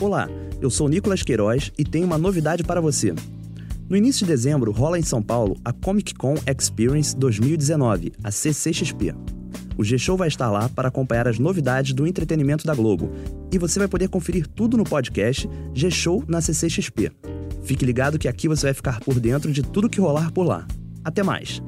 Olá, eu sou Nicolas Queiroz e tenho uma novidade para você. No início de dezembro rola em São Paulo a Comic Con Experience 2019, a CCXP. O G-Show vai estar lá para acompanhar as novidades do entretenimento da Globo e você vai poder conferir tudo no podcast G-Show na CCXP. Fique ligado que aqui você vai ficar por dentro de tudo que rolar por lá. Até mais!